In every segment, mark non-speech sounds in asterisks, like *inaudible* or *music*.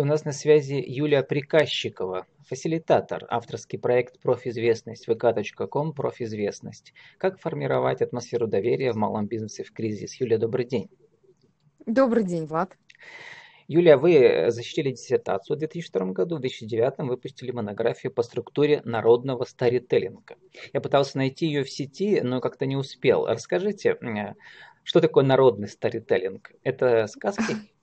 У нас на связи Юлия Приказчикова, фасилитатор, авторский проект «Профизвестность», vk.com «Профизвестность». Как формировать атмосферу доверия в малом бизнесе в кризис? Юлия, добрый день. Добрый день, Влад. Юлия, вы защитили диссертацию в 2002 году, в 2009 выпустили монографию по структуре народного старителлинга. Я пытался найти ее в сети, но как-то не успел. Расскажите, что такое народный старителлинг? Это сказки? *laughs*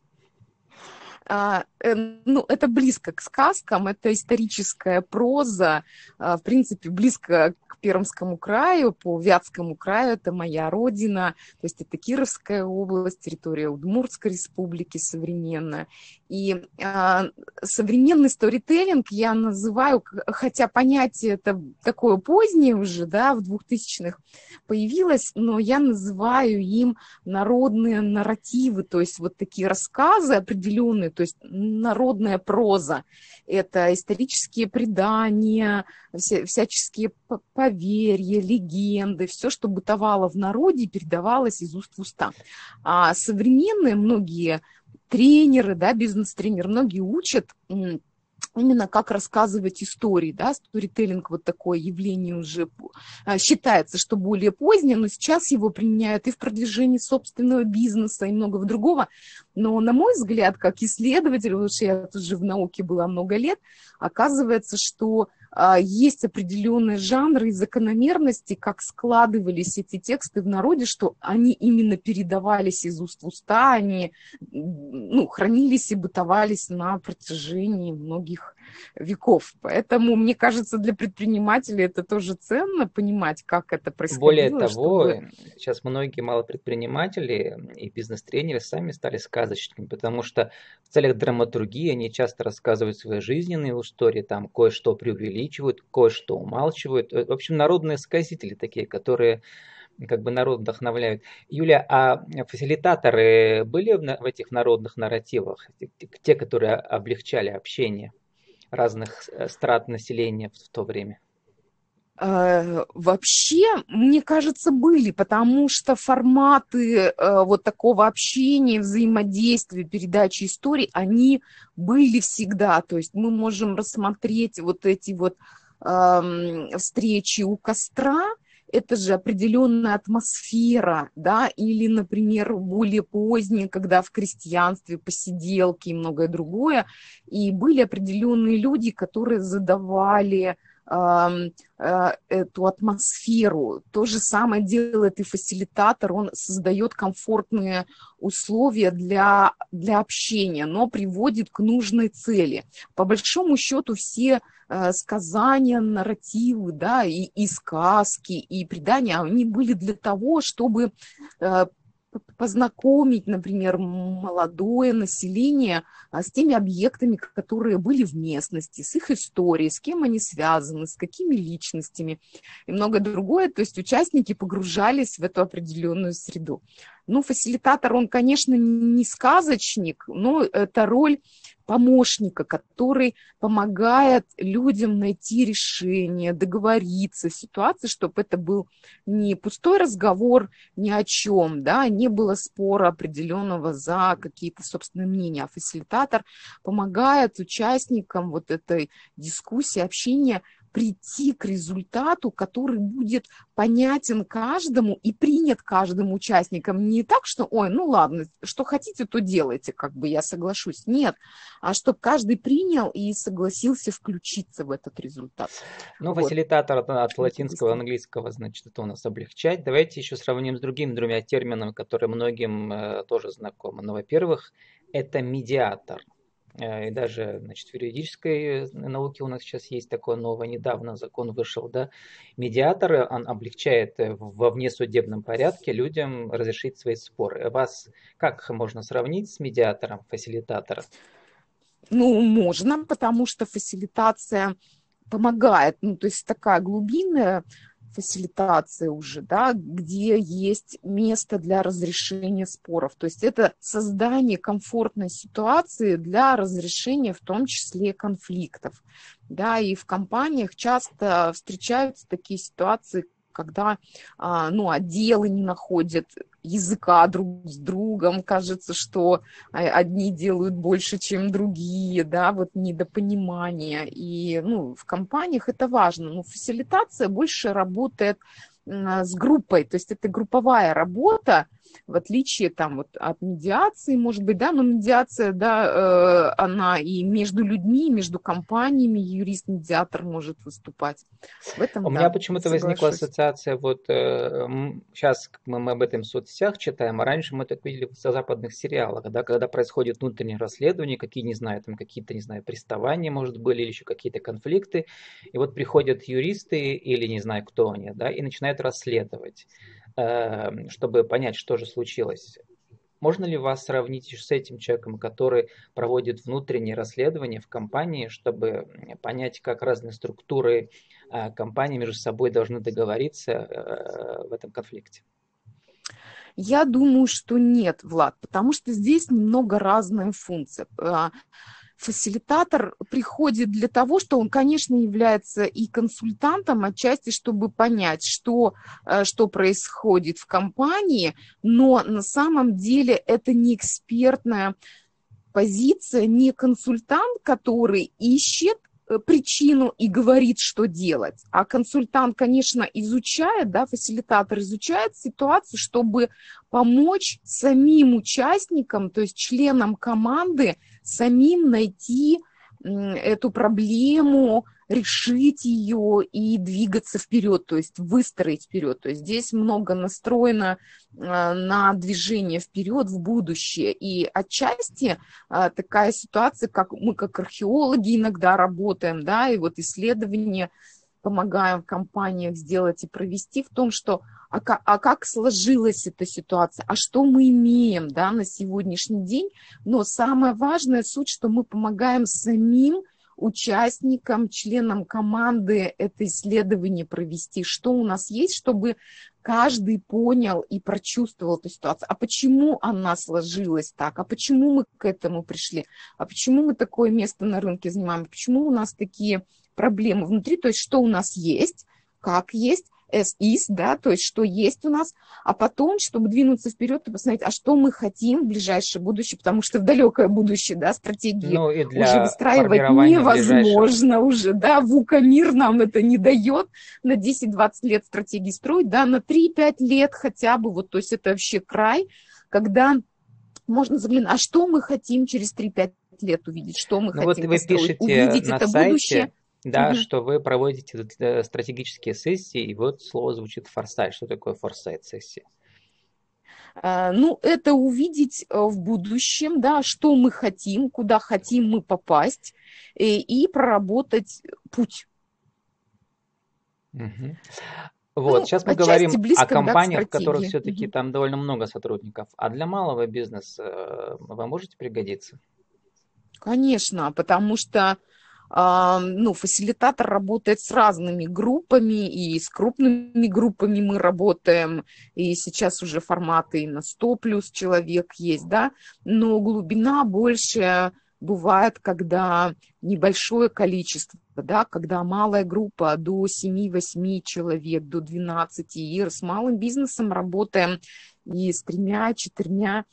А, э, ну, это близко к сказкам, это историческая проза, а, в принципе, близко к Пермскому краю, по Вятскому краю, это моя родина, то есть это Кировская область, территория Удмуртской республики современная. И э, современный сторителлинг я называю, хотя понятие это такое позднее уже, да, в 2000-х появилось, но я называю им народные нарративы, то есть вот такие рассказы определенные, то есть народная проза. Это исторические предания, вся, всяческие поверья, легенды, все, что бытовало в народе, передавалось из уст в уста. А современные многие тренеры, да, бизнес-тренеры, многие учат именно как рассказывать истории, да, сторителлинг вот такое явление уже а, считается, что более позднее, но сейчас его применяют и в продвижении собственного бизнеса и многого другого, но на мой взгляд, как исследователь, потому что я тоже в науке была много лет, оказывается, что есть определенные жанры и закономерности, как складывались эти тексты в народе, что они именно передавались из уст в уста, они ну, хранились и бытовались на протяжении многих веков. Поэтому, мне кажется, для предпринимателей это тоже ценно понимать, как это происходило. Более того, чтобы... сейчас многие малопредприниматели и бизнес-тренеры сами стали сказочниками, потому что в целях драматургии они часто рассказывают свои жизненные истории, там кое-что преувеличивают, кое-что умалчивают. В общем, народные сказители такие, которые как бы народ вдохновляют. Юля, а фасилитаторы были в этих народных нарративах, те, которые облегчали общение? Разных э, страт населения в то время? Э, вообще, мне кажется, были, потому что форматы э, вот такого общения, взаимодействия, передачи историй, они были всегда. То есть мы можем рассмотреть вот эти вот эм, встречи у костра, это же определенная атмосфера, да, или, например, более поздние, когда в крестьянстве посиделки и многое другое, и были определенные люди, которые задавали эту атмосферу. То же самое делает и фасилитатор, он создает комфортные условия для, для общения, но приводит к нужной цели. По большому счету все Э, сказания, нарративы, да, и, и сказки, и предания, они были для того, чтобы э, познакомить, например, молодое население а, с теми объектами, которые были в местности, с их историей, с кем они связаны, с какими личностями и многое другое. То есть участники погружались в эту определенную среду. Ну, фасилитатор, он, конечно, не сказочник, но это роль помощника, который помогает людям найти решение, договориться ситуации, чтобы это был не пустой разговор ни о чем, да, не было спора определенного за какие-то собственные мнения, а фасилитатор помогает участникам вот этой дискуссии, общения прийти к результату, который будет понятен каждому и принят каждым участником. Не так, что, ой, ну ладно, что хотите, то делайте, как бы я соглашусь. Нет, а чтобы каждый принял и согласился включиться в этот результат. Ну, вот. фасилитатор от, от латинского, английского, значит, это у нас облегчать. Давайте еще сравним с другими двумя терминами, которые многим э, тоже знакомы. Ну, во-первых, это медиатор – и даже значит, в юридической э, науке у нас сейчас есть такое новое, недавно закон вышел, да, медиатор, он облегчает э, во внесудебном порядке людям разрешить свои споры. Вас как можно сравнить с медиатором, фасилитатором? Ну, можно, потому что фасилитация помогает, ну, то есть такая глубинная фасилитация уже, да, где есть место для разрешения споров. То есть это создание комфортной ситуации для разрешения в том числе конфликтов. Да, и в компаниях часто встречаются такие ситуации, когда а, ну, отделы не находят языка друг с другом, кажется, что одни делают больше, чем другие, да, вот недопонимание. И, ну, в компаниях это важно. Но фасилитация больше работает с группой, то есть это групповая работа, в отличие там вот от медиации, может быть, да, но медиация, да, э, она и между людьми, и между компаниями юрист-медиатор может выступать. В этом, У да, меня почему-то возникла ассоциация, вот э, сейчас мы, мы об этом в соцсетях читаем, а раньше мы так видели в западных сериалах, да, когда происходит внутреннее расследование, какие, не знаю, там какие-то, не знаю, приставания, может, были, или еще какие-то конфликты, и вот приходят юристы или не знаю, кто они, да, и начинают расследовать. Эм, чтобы понять, что же случилось. Можно ли вас сравнить с этим человеком, который проводит внутреннее расследование в компании, чтобы понять, как разные структуры э, компании между собой должны договориться э, в этом конфликте? Я думаю, что нет, Влад, потому что здесь немного разная функция. Фасилитатор приходит для того, что он, конечно, является и консультантом отчасти, чтобы понять, что, э, что происходит в компании, но на самом деле это не экспертная позиция, не консультант, который ищет Э, причину и говорит, что делать. А консультант, конечно, изучает, да, фасилитатор изучает ситуацию, чтобы помочь самим участникам, то есть членам команды, самим найти эту проблему, решить ее и двигаться вперед, то есть выстроить вперед. То есть здесь много настроено а, на движение вперед в будущее. И отчасти а, такая ситуация, как мы как археологи иногда работаем, да, и вот исследования помогаем в компаниях сделать и провести в том, что а как, а как сложилась эта ситуация, а что мы имеем да, на сегодняшний день. Но самое важное суть, что мы помогаем самим участникам, членам команды это исследование провести, что у нас есть, чтобы каждый понял и прочувствовал эту ситуацию. А почему она сложилась так? А почему мы к этому пришли? А почему мы такое место на рынке занимаем? Почему у нас такие проблемы внутри? То есть что у нас есть, как есть, as is, да, то есть что есть у нас, а потом, чтобы двинуться вперед и посмотреть, а что мы хотим в ближайшее будущее, потому что в далекое будущее, да, стратегии ну, уже выстраивать невозможно уже, да, ВУКа мир нам это не дает на 10-20 лет стратегии строить, да, на 3-5 лет хотя бы, вот, то есть это вообще край, когда можно заглянуть, а что мы хотим через 3-5 лет увидеть, что мы ну, хотим вот вы построить, увидеть это сайте, будущее да, угу. что вы проводите э, стратегические сессии, и вот слово звучит форсайт. Что такое форсайт сессия? А, ну, это увидеть э, в будущем, да, что мы хотим, куда хотим мы попасть, и, и проработать путь. Угу. Вот, ну, сейчас мы говорим близко, о компаниях, да, в которых все-таки угу. там довольно много сотрудников. А для малого бизнеса э, вы можете пригодиться? Конечно, потому что ну, фасилитатор работает с разными группами, и с крупными группами мы работаем, и сейчас уже форматы и на 100 плюс человек есть, да, но глубина больше бывает, когда небольшое количество, да, когда малая группа до 7-8 человек, до 12, и с малым бизнесом работаем и с тремя-четырьмя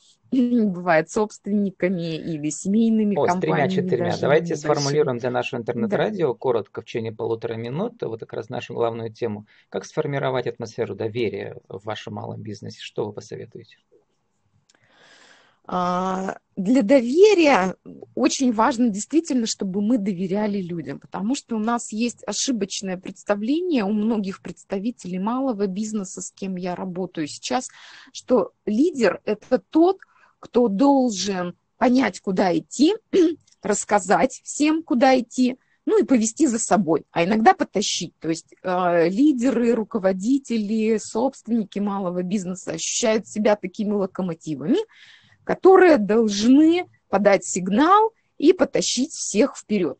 бывает собственниками или семейными О, компаниями. с тремя-четырьмя. Давайте сформулируем для нашего интернет-радио да. коротко, в течение полутора минут, вот как раз нашу главную тему. Как сформировать атмосферу доверия в вашем малом бизнесе? Что вы посоветуете? А, для доверия очень важно действительно, чтобы мы доверяли людям, потому что у нас есть ошибочное представление у многих представителей малого бизнеса, с кем я работаю сейчас, что лидер – это тот, кто должен понять, куда идти, *clears throat* рассказать всем, куда идти, ну и повести за собой, а иногда потащить. То есть э, лидеры, руководители, собственники малого бизнеса ощущают себя такими локомотивами, которые должны подать сигнал и потащить всех вперед.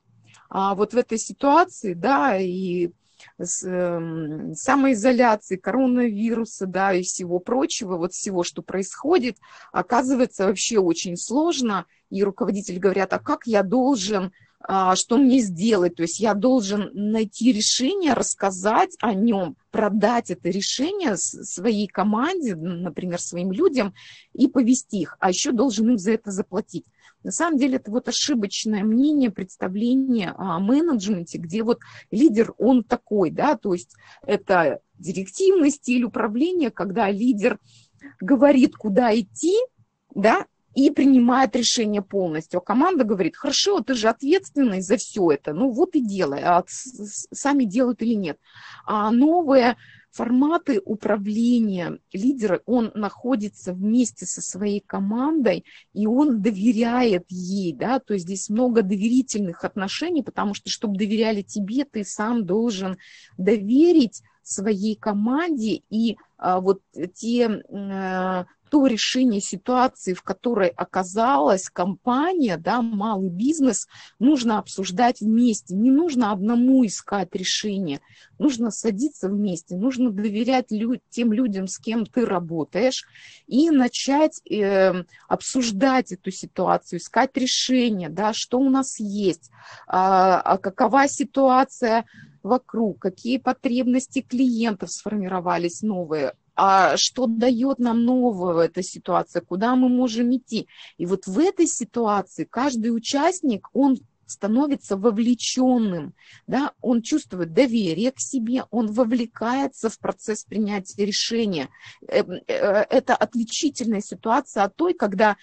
А вот в этой ситуации, да, и самоизоляции, коронавируса, да, и всего прочего, вот всего, что происходит, оказывается вообще очень сложно. И руководители говорят, а как я должен что мне сделать. То есть я должен найти решение, рассказать о нем, продать это решение своей команде, например, своим людям и повести их, а еще должен им за это заплатить. На самом деле это вот ошибочное мнение, представление о менеджменте, где вот лидер, он такой, да, то есть это директивный стиль управления, когда лидер говорит, куда идти, да, и принимает решение полностью. А команда говорит, хорошо, ты же ответственный за все это, ну вот и делай, а сами делают или нет. А новые форматы управления лидера, он находится вместе со своей командой, и он доверяет ей, да, то есть здесь много доверительных отношений, потому что, чтобы доверяли тебе, ты сам должен доверить своей команде, и а, вот те а, то решение ситуации, в которой оказалась компания, да, малый бизнес, нужно обсуждать вместе. Не нужно одному искать решение, нужно садиться вместе, нужно доверять лю- тем людям, с кем ты работаешь, и начать э, обсуждать эту ситуацию, искать решение, да, что у нас есть, а, а какова ситуация вокруг, какие потребности клиентов сформировались новые, а что дает нам нового эта ситуация, куда мы можем идти. И вот в этой ситуации каждый участник, он становится вовлеченным, да, он чувствует доверие к себе, он вовлекается в процесс принятия решения. Эм, э, это отличительная ситуация от той, когда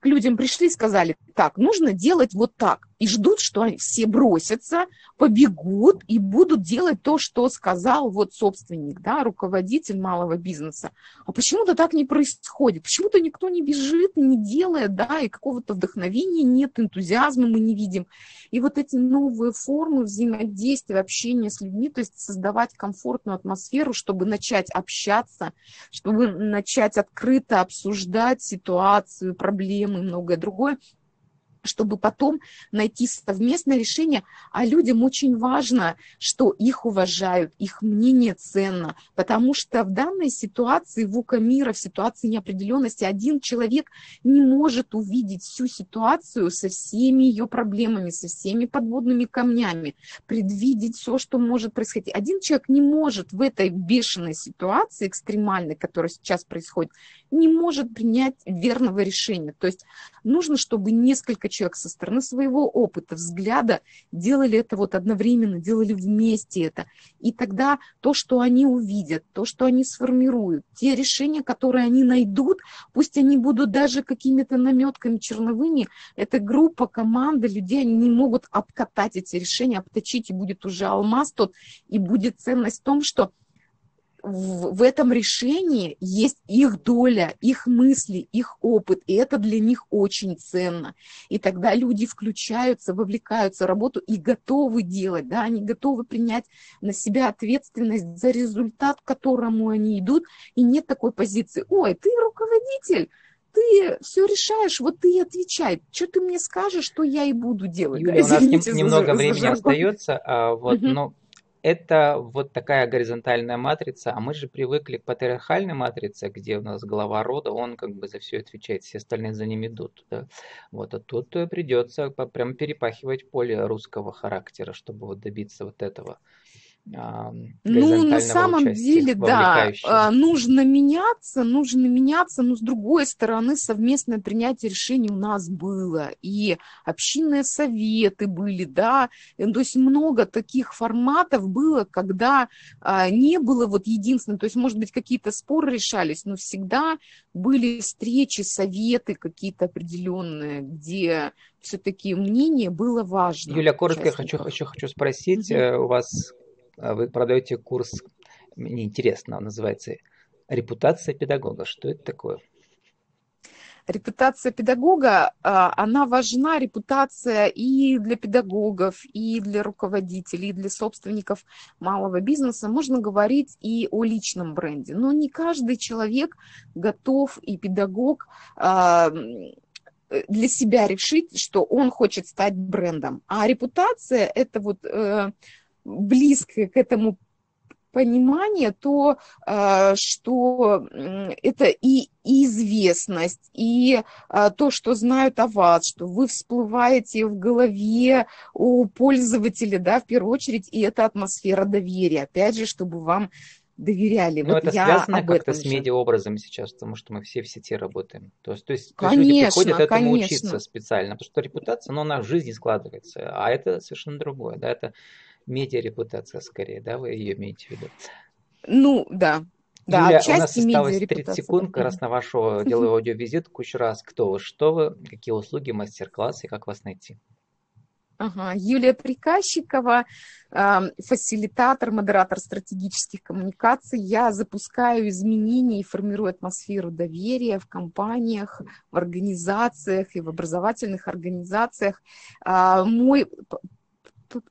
к людям пришли и сказали, так, нужно делать вот так и ждут, что все бросятся, побегут и будут делать то, что сказал вот собственник, да, руководитель малого бизнеса. А почему-то так не происходит, почему-то никто не бежит, не делает, да, и какого-то вдохновения нет, энтузиазма мы не видим. И вот эти новые формы взаимодействия, общения с людьми, то есть создавать комфортную атмосферу, чтобы начать общаться, чтобы начать открыто обсуждать ситуацию, проблемы многое другое, чтобы потом найти совместное решение. А людям очень важно, что их уважают, их мнение ценно, потому что в данной ситуации, в УКО мира, в ситуации неопределенности, один человек не может увидеть всю ситуацию со всеми ее проблемами, со всеми подводными камнями, предвидеть все, что может происходить. Один человек не может в этой бешеной ситуации, экстремальной, которая сейчас происходит, не может принять верного решения. То есть нужно, чтобы несколько человек со стороны своего опыта, взгляда делали это вот одновременно, делали вместе это. И тогда то, что они увидят, то, что они сформируют, те решения, которые они найдут, пусть они будут даже какими-то наметками черновыми, эта группа, команда людей, они не могут обкатать эти решения, обточить, и будет уже алмаз тот, и будет ценность в том, что в, в этом решении есть их доля, их мысли, их опыт, и это для них очень ценно. И тогда люди включаются, вовлекаются в работу и готовы делать, да, они готовы принять на себя ответственность за результат, к которому они идут, и нет такой позиции, ой, ты руководитель, ты все решаешь, вот ты отвечай. Что ты мне скажешь, что я и буду делать. Юля, да, у нас немного за, времени за остается, а, вот, угу. но это вот такая горизонтальная матрица, а мы же привыкли к патриархальной матрице, где у нас глава рода, он как бы за все отвечает, все остальные за ним идут. Да? Вот, а тут придется прям перепахивать поле русского характера, чтобы вот добиться вот этого. Ну, на самом деле, да, а, нужно меняться, нужно меняться, но с другой стороны, совместное принятие решений у нас было, и общинные советы были, да, то есть много таких форматов было, когда а, не было вот единственного, то есть, может быть, какие-то споры решались, но всегда были встречи, советы какие-то определенные, где все-таки мнение было важно. Юля, коротко хочу, еще хочу спросить, угу. у вас вы продаете курс, мне интересно, он называется «Репутация педагога». Что это такое? Репутация педагога, а, она важна, репутация и для педагогов, и для руководителей, и для собственников малого бизнеса. Можно говорить и о личном бренде, но не каждый человек готов и педагог а, для себя решить, что он хочет стать брендом. А репутация – это вот э, близко к этому понимание, то, э, что это и известность, и э, то, что знают о вас, что вы всплываете в голове у пользователя, да, в первую очередь, и это атмосфера доверия, опять же, чтобы вам доверяли. Но вот это связано как-то с медиаобразом сейчас, потому что мы все в сети работаем. То есть, то есть, есть люди Конечно, приходят этому конечно. учиться специально, потому что репутация, но она в жизни складывается, а это совершенно другое, да, это медиарепутация скорее, да, вы ее имеете в виду. Ну, да. Да, Юля, у нас осталось 30 медиарепутация, секунд как раз на вашу *laughs* деловую аудиовизитку. Еще раз, кто вы, что вы, какие услуги, мастер-классы, как вас найти? Ага. Юлия Приказчикова, э, фасилитатор, модератор стратегических коммуникаций. Я запускаю изменения и формирую атмосферу доверия в компаниях, в организациях и в образовательных организациях. А, Мой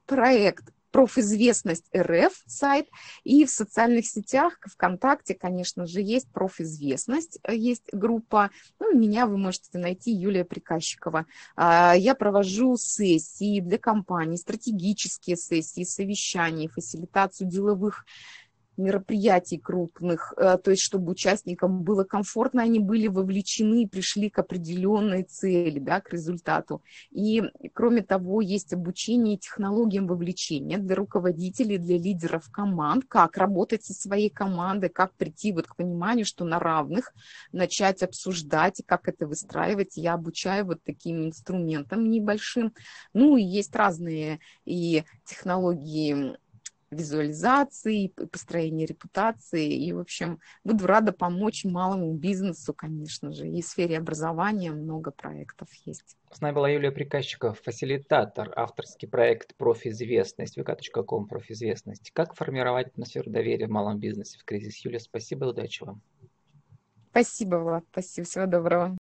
проект профизвестность РФ сайт, и в социальных сетях, ВКонтакте, конечно же, есть профизвестность, э, есть группа, ну, меня вы можете найти, Юлия Приказчикова. А, Я провожу сессии для компаний, стратегические сессии, совещания, фасилитацию деловых мероприятий крупных, э, то есть чтобы участникам было комфортно, они были вовлечены и пришли к определенной цели, да, к результату. И, кроме того, есть обучение технологиям вовлечения для руководителей, для лидеров команд, как работать со своей командой, как прийти вот к пониманию, что на равных начать обсуждать, и как это выстраивать. Я обучаю вот таким инструментам небольшим. Ну, и есть разные и технологии визуализации, построения репутации. И, в общем, буду рада помочь малому бизнесу, конечно же. И в сфере образования много проектов есть. С нами была Юлия Приказчикова, фасилитатор, авторский проект «Профизвестность», vk.com «Профизвестность». Как формировать атмосферу доверия в малом бизнесе в кризис? Юлия, спасибо и удачи вам. Спасибо, Влад. Спасибо. Всего доброго.